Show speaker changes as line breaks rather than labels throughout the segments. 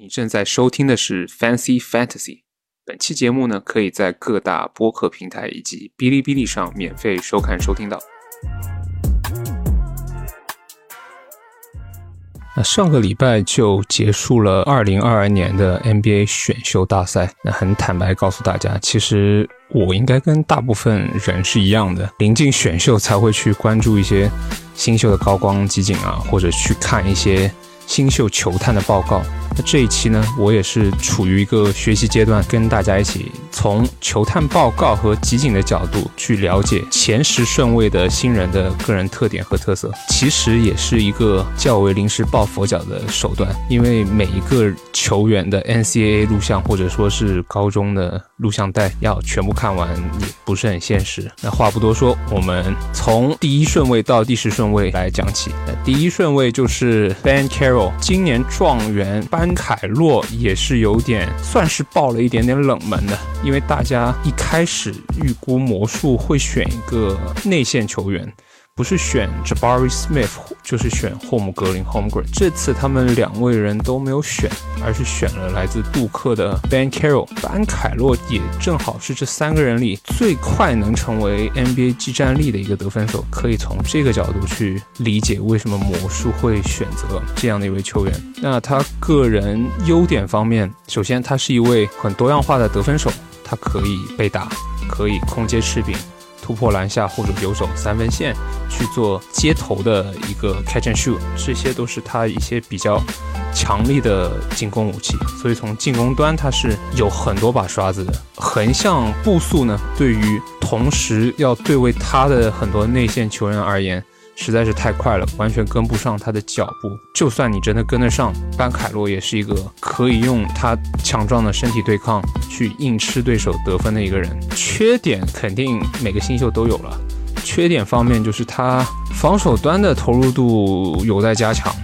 你正在收听的是 Fancy Fantasy。本期节目呢，可以在各大播客平台以及哔哩哔哩上免费收看收听到。那上个礼拜就结束了二零二二年的 NBA 选秀大赛。那很坦白告诉大家，其实我应该跟大部分人是一样的，临近选秀才会去关注一些新秀的高光集锦啊，或者去看一些新秀球探的报告。那这一期呢，我也是处于一个学习阶段，跟大家一起从球探报告和集锦的角度去了解前十顺位的新人的个人特点和特色。其实也是一个较为临时抱佛脚的手段，因为每一个球员的 NCAA 录像或者说是高中的录像带要全部看完也不是很现实。那话不多说，我们从第一顺位到第十顺位来讲起。那第一顺位就是 Ben Carroll，今年状元班。凯洛也是有点算是爆了一点点冷门的，因为大家一开始预估魔术会选一个内线球员。不是选 Jabari Smith，就是选霍姆格林 Holmgren。这次他们两位人都没有选，而是选了来自杜克的 Ben Carroll。班凯洛也正好是这三个人里最快能成为 NBA 技战力的一个得分手，可以从这个角度去理解为什么魔术会选择这样的一位球员。那他个人优点方面，首先他是一位很多样化的得分手，他可以被打，可以空接吃饼。突破篮下或者游走三分线去做接头的一个 catch and shoot，这些都是他一些比较强力的进攻武器。所以从进攻端他是有很多把刷子的。横向步速呢，对于同时要对位他的很多内线球员而言。实在是太快了，完全跟不上他的脚步。就算你真的跟得上，班凯洛也是一个可以用他强壮的身体对抗去硬吃对手得分的一个人。缺点肯定每个新秀都有了，缺点方面就是他防守端的投入度有待加强，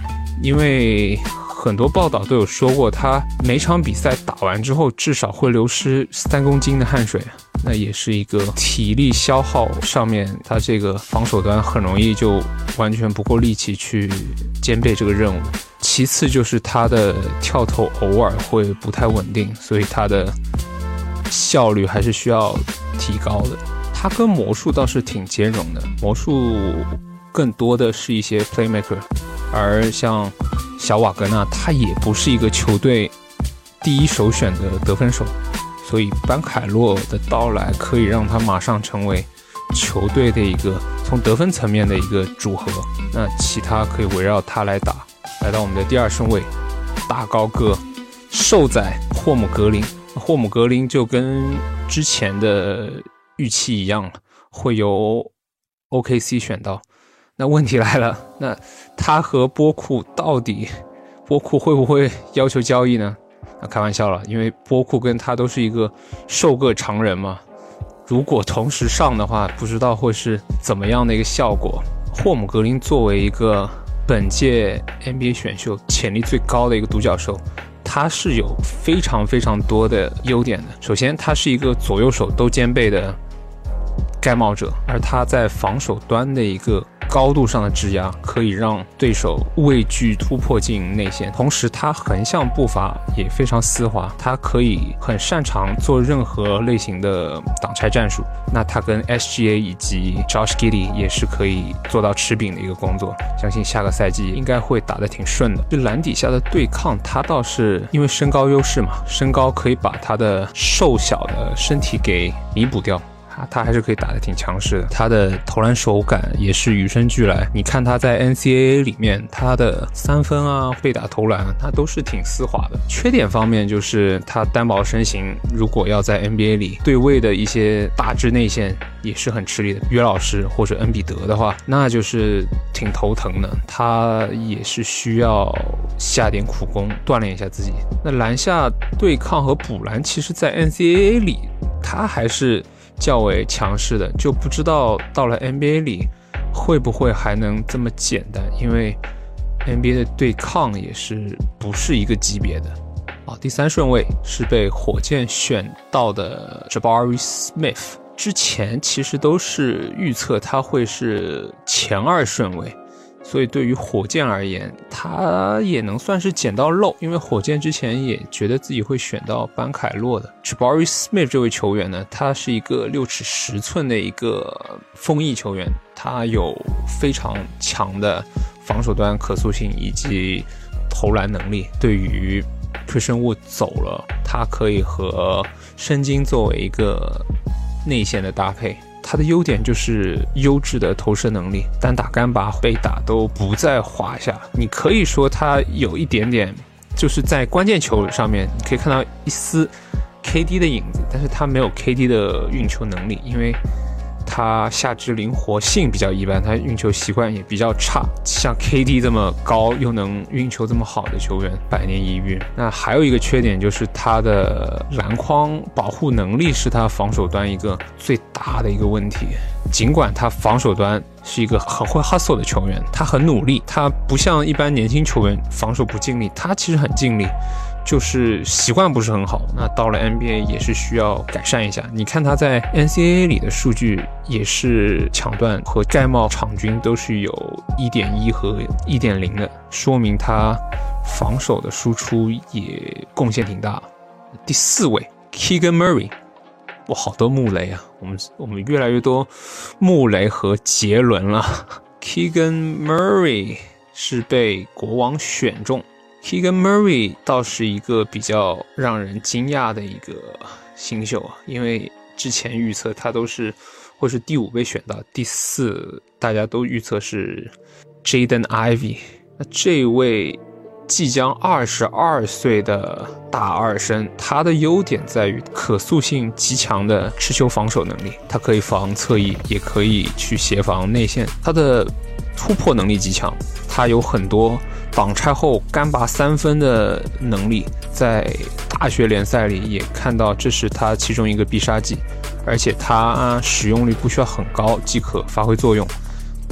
因为。很多报道都有说过，他每场比赛打完之后至少会流失三公斤的汗水，那也是一个体力消耗上面，他这个防守端很容易就完全不够力气去兼备这个任务。其次就是他的跳投偶尔会不太稳定，所以他的效率还是需要提高的。他跟魔术倒是挺兼容的，魔术更多的是一些 playmaker，而像。小瓦格纳他也不是一个球队第一首选的得分手，所以班凯洛的到来可以让他马上成为球队的一个从得分层面的一个组合。那其他可以围绕他来打。来到我们的第二顺位，大高个瘦仔霍姆格林。霍姆格林就跟之前的预期一样，会由 OKC 选到。那问题来了，那他和波库到底，波库会不会要求交易呢？开玩笑了，因为波库跟他都是一个瘦个常人嘛。如果同时上的话，不知道会是怎么样的一个效果。霍姆格林作为一个本届 NBA 选秀潜力最高的一个独角兽，他是有非常非常多的优点的。首先，他是一个左右手都兼备的盖帽者，而他在防守端的一个。高度上的质压可以让对手畏惧突破进内线，同时他横向步伐也非常丝滑，他可以很擅长做任何类型的挡拆战术。那他跟 SGA 以及 Josh Giddey 也是可以做到吃饼的一个工作，相信下个赛季应该会打得挺顺的。就篮底下的对抗，他倒是因为身高优势嘛，身高可以把他的瘦小的身体给弥补掉。他他还是可以打得挺强势的，他的投篮手感也是与生俱来。你看他在 NCAA 里面，他的三分啊、被打投篮，他都是挺丝滑的。缺点方面就是他单薄身形，如果要在 NBA 里对位的一些大支内线也是很吃力的。约老师或者恩比德的话，那就是挺头疼的。他也是需要下点苦功锻炼一下自己。那篮下对抗和补篮，其实在 NCAA 里，他还是。较为强势的，就不知道到了 NBA 里会不会还能这么简单？因为 NBA 的对抗也是不是一个级别的。啊，第三顺位是被火箭选到的 Jabari Smith，之前其实都是预测他会是前二顺位，所以对于火箭而言，他也能算是捡到漏，因为火箭之前也觉得自己会选到班凯洛的。Jabari Smith 这位球员呢，他是一个六尺十寸的一个锋翼球员，他有非常强的防守端可塑性以及投篮能力。对于崔身沃走了，他可以和申京作为一个内线的搭配。他的优点就是优质的投射能力，单打干拔被打都不在话下。你可以说他有一点点，就是在关键球上面，你可以看到一丝 KD 的影子，但是他没有 KD 的运球能力，因为。他下肢灵活性比较一般，他运球习惯也比较差。像 KD 这么高又能运球这么好的球员，百年一遇。那还有一个缺点就是他的篮筐保护能力是他防守端一个最大的一个问题。尽管他防守端是一个很会 hustle 的球员，他很努力，他不像一般年轻球员防守不尽力，他其实很尽力。就是习惯不是很好，那到了 NBA 也是需要改善一下。你看他在 NCAA 里的数据也是抢断和盖帽场均都是有一点一和一点零的，说明他防守的输出也贡献挺大。第四位 Keegan Murray，哇，好多穆雷啊！我们我们越来越多穆雷和杰伦了。Keegan Murray 是被国王选中。Keegan Murray 倒是一个比较让人惊讶的一个新秀啊，因为之前预测他都是会是第五被选到，第四大家都预测是 Jaden Ivy。那这位即将二十二岁的大二生，他的优点在于可塑性极强的持球防守能力，他可以防侧翼，也可以去协防内线，他的突破能力极强，他有很多。挡拆后干拔三分的能力，在大学联赛里也看到，这是他其中一个必杀技，而且他使用率不需要很高即可发挥作用。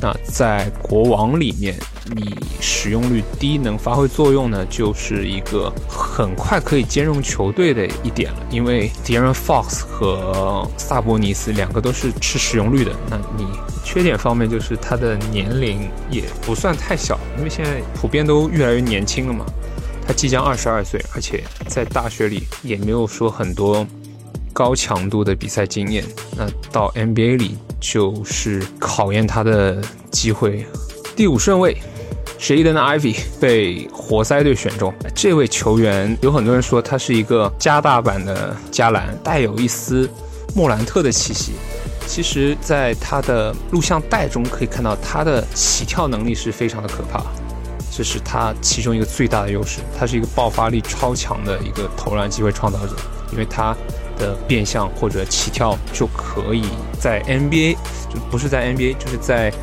那在国王里面，你使用率低能发挥作用呢，就是一个很快可以兼容球队的一点了。因为 De'Aaron Fox 和萨博尼斯两个都是吃使用率的，那你缺点方面就是他的年龄也不算太小，因为现在普遍都越来越年轻了嘛。他即将二十二岁，而且在大学里也没有说很多高强度的比赛经验。那到 NBA 里。就是考验他的机会。第五顺位，Jaden Ivy 被活塞队选中。这位球员有很多人说他是一个加大版的加兰，带有一丝莫兰特的气息。其实，在他的录像带中可以看到，他的起跳能力是非常的可怕，这是他其中一个最大的优势。他是一个爆发力超强的一个投篮机会创造者，因为他。的变向或者起跳就可以在 NBA，就不是在 NBA，就是在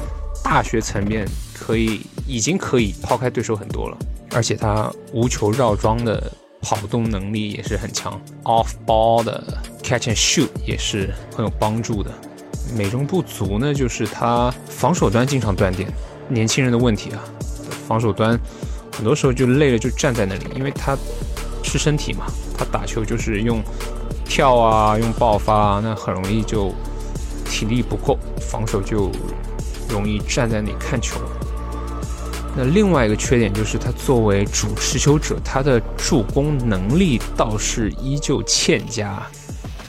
大学层面可以已经可以抛开对手很多了，而且他无球绕桩的跑动能力也是很强，off ball 的 catch and shoot 也是很有帮助的。美中不足呢，就是他防守端经常断电，年轻人的问题啊，防守端很多时候就累了就站在那里，因为他吃身体嘛，他打球就是用。跳啊，用爆发，啊那很容易就体力不够，防守就容易站在那里看球。那另外一个缺点就是，他作为主持球者，他的助攻能力倒是依旧欠佳。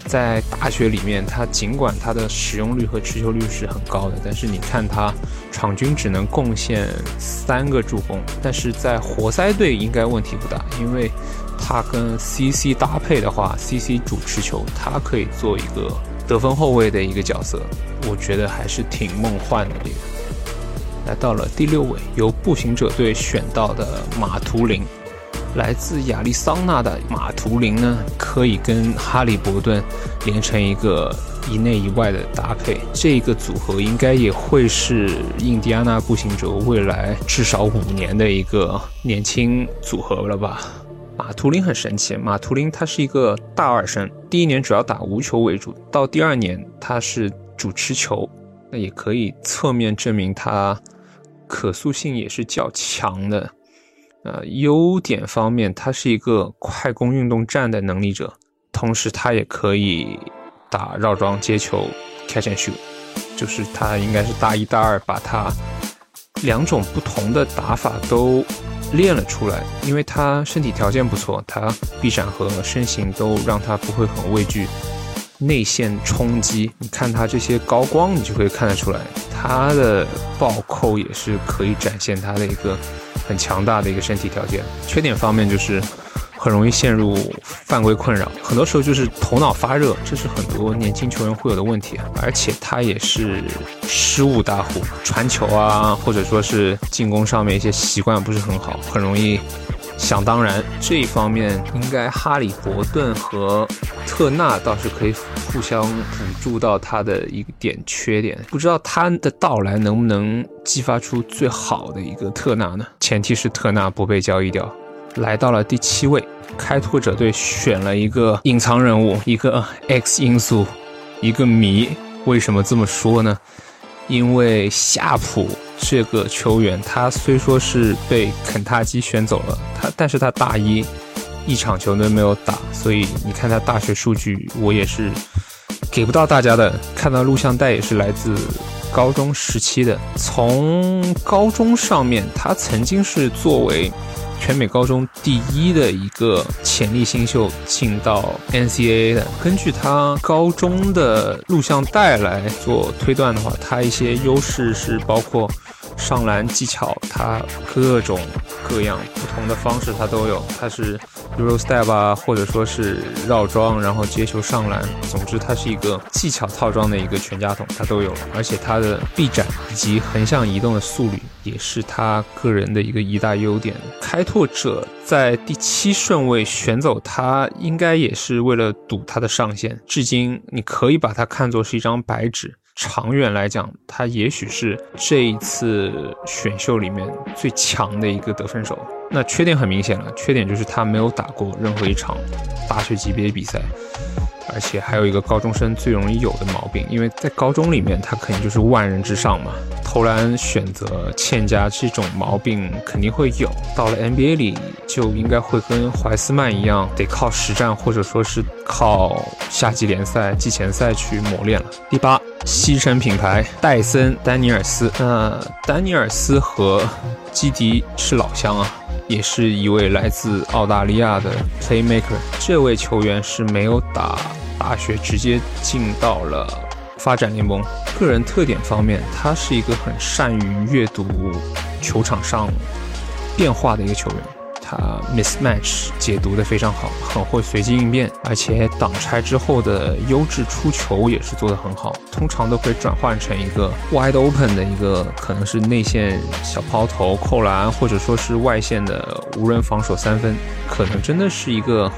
在大学里面，他尽管他的使用率和持球率是很高的，但是你看他场均只能贡献三个助攻。但是在活塞队应该问题不大，因为。他跟 CC 搭配的话，CC 主持球，他可以做一个得分后卫的一个角色，我觉得还是挺梦幻的。这个来到了第六位，由步行者队选到的马图林，来自亚利桑那的马图林呢，可以跟哈利伯顿连成一个一内一外的搭配，这个组合应该也会是印第安纳步行者未来至少五年的一个年轻组合了吧。马图林很神奇，马图林他是一个大二生，第一年主要打无球为主，到第二年他是主持球，那也可以侧面证明他可塑性也是较强的。呃，优点方面，他是一个快攻运动战的能力者，同时他也可以打绕桩接球，catch and shoot，就是他应该是大一大二把他两种不同的打法都练了出来，因为他身体条件不错，他臂展和身形都让他不会很畏惧内线冲击。你看他这些高光，你就会看得出来，他的暴扣也是可以展现他的一个很强大的一个身体条件。缺点方面就是。很容易陷入犯规困扰，很多时候就是头脑发热，这是很多年轻球员会有的问题。而且他也是失误大户，传球啊，或者说是进攻上面一些习惯不是很好，很容易想当然。这一方面，应该哈里伯顿和特纳倒是可以互相补助到他的一点缺点。不知道他的到来能不能激发出最好的一个特纳呢？前提是特纳不被交易掉。来到了第七位，开拓者队选了一个隐藏人物，一个 X 因素，一个谜。为什么这么说呢？因为夏普这个球员，他虽说是被肯塔基选走了，他但是他大一一场球都没有打，所以你看他大学数据，我也是给不到大家的。看到录像带也是来自高中时期的，从高中上面，他曾经是作为。全美高中第一的一个潜力新秀进到 NCAA 的，根据他高中的录像带来做推断的话，他一些优势是包括上篮技巧，他各种各样不同的方式他都有，他是。Euro step 啊，或者说是绕桩，然后接球上篮，总之它是一个技巧套装的一个全家桶，它都有。而且它的臂展以及横向移动的速率也是他个人的一个一大优点。开拓者在第七顺位选走他，应该也是为了赌他的上限。至今你可以把它看作是一张白纸。长远来讲，他也许是这一次选秀里面最强的一个得分手。那缺点很明显了，缺点就是他没有打过任何一场大学级别的比赛，而且还有一个高中生最容易有的毛病，因为在高中里面他肯定就是万人之上嘛，投篮选择欠佳这种毛病肯定会有。到了 NBA 里就应该会跟怀斯曼一样，得靠实战或者说是靠夏季联赛、季前赛去磨练了。第八，西城品牌戴森丹尼尔斯，那丹尼尔斯和基迪是老乡啊。也是一位来自澳大利亚的 playmaker，这位球员是没有打大学，直接进到了发展联盟。个人特点方面，他是一个很善于阅读球场上变化的一个球员。他 mismatch 解读的非常好，很会随机应变，而且挡拆之后的优质出球也是做得很好，通常都会转换成一个 wide open 的一个，可能是内线小抛投、扣篮，或者说是外线的无人防守三分，可能真的是一个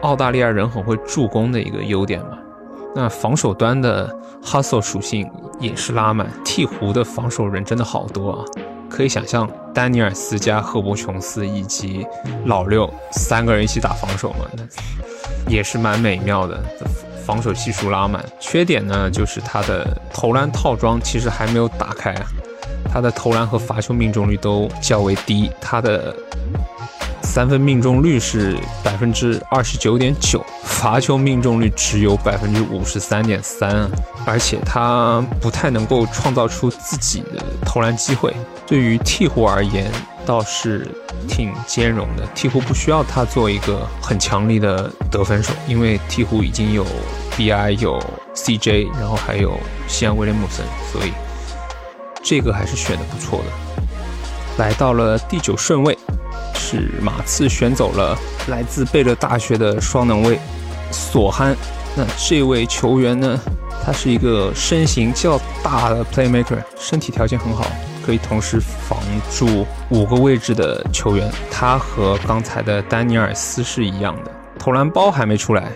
澳大利亚人很会助攻的一个优点吧。那防守端的 hustle 属性也是拉满，鹈鹕的防守人真的好多啊。可以想象，丹尼尔斯加赫伯琼斯以及老六三个人一起打防守嘛，那也是蛮美妙的。防守系数拉满，缺点呢就是他的投篮套装其实还没有打开，他的投篮和罚球命中率都较为低，他的。三分命中率是百分之二十九点九，罚球命中率只有百分之五十三点三，而且他不太能够创造出自己的投篮机会。对于鹈鹕而言，倒是挺兼容的。鹈鹕不需要他做一个很强力的得分手，因为鹈鹕已经有 BI 有 CJ，然后还有西安威廉姆森，所以这个还是选的不错的。来到了第九顺位。是马刺选走了来自贝勒大学的双能卫索憨。那这位球员呢？他是一个身形较大的 playmaker，身体条件很好，可以同时防住五个位置的球员。他和刚才的丹尼尔斯是一样的，投篮包还没出来，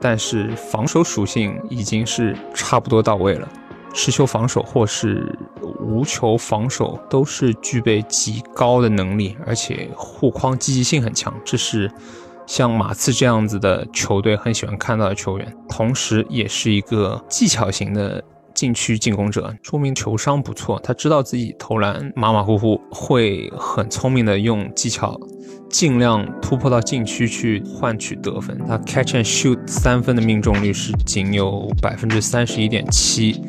但是防守属性已经是差不多到位了。持球防守或是无球防守都是具备极高的能力，而且护框积极性很强。这是像马刺这样子的球队很喜欢看到的球员，同时也是一个技巧型的禁区进攻者，说明球商不错。他知道自己投篮马马虎虎，会很聪明的用技巧尽量突破到禁区去换取得分。他 catch and shoot 三分的命中率是仅有百分之三十一点七。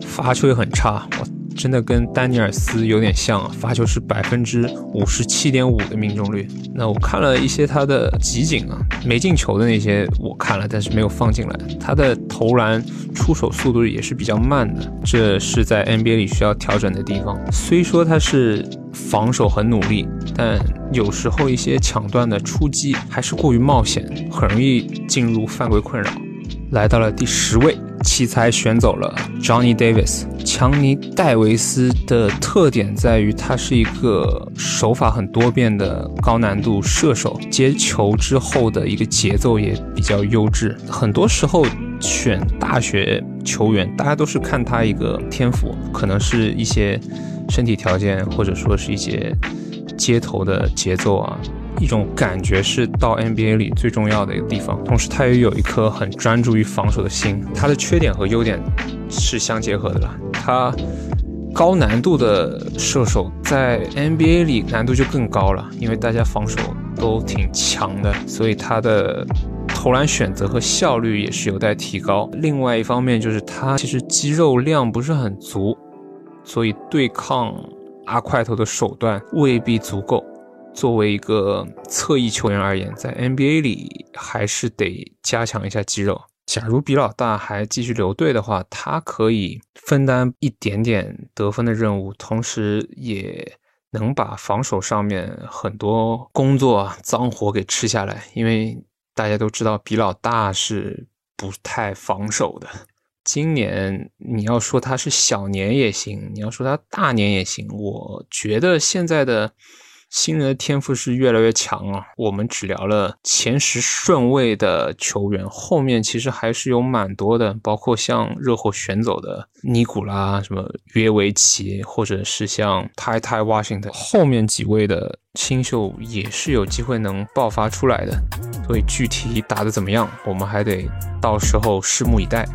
罚球也很差，我真的跟丹尼尔斯有点像，罚球是百分之五十七点五的命中率。那我看了一些他的集锦啊，没进球的那些我看了，但是没有放进来。他的投篮出手速度也是比较慢的，这是在 NBA 里需要调整的地方。虽说他是防守很努力，但有时候一些抢断的出击还是过于冒险，很容易进入犯规困扰。来到了第十位。奇才选走了 Johnny Davis。强尼戴维斯的特点在于，他是一个手法很多变的高难度射手，接球之后的一个节奏也比较优质。很多时候选大学球员，大家都是看他一个天赋，可能是一些身体条件，或者说是一些接头的节奏啊。一种感觉是到 NBA 里最重要的一个地方，同时他也有一颗很专注于防守的心。他的缺点和优点是相结合的啦。他高难度的射手在 NBA 里难度就更高了，因为大家防守都挺强的，所以他的投篮选择和效率也是有待提高。另外一方面就是他其实肌肉量不是很足，所以对抗阿块头的手段未必足够。作为一个侧翼球员而言，在 NBA 里还是得加强一下肌肉。假如比老大还继续留队的话，他可以分担一点点得分的任务，同时也能把防守上面很多工作脏活给吃下来。因为大家都知道，比老大是不太防守的。今年你要说他是小年也行，你要说他大年也行，我觉得现在的。新人的天赋是越来越强啊！我们只聊了前十顺位的球员，后面其实还是有蛮多的，包括像热火选走的尼古拉、什么约维奇，或者是像 Ty Ty Washington，后面几位的新秀也是有机会能爆发出来的。所以具体打得怎么样，我们还得到时候拭目以待。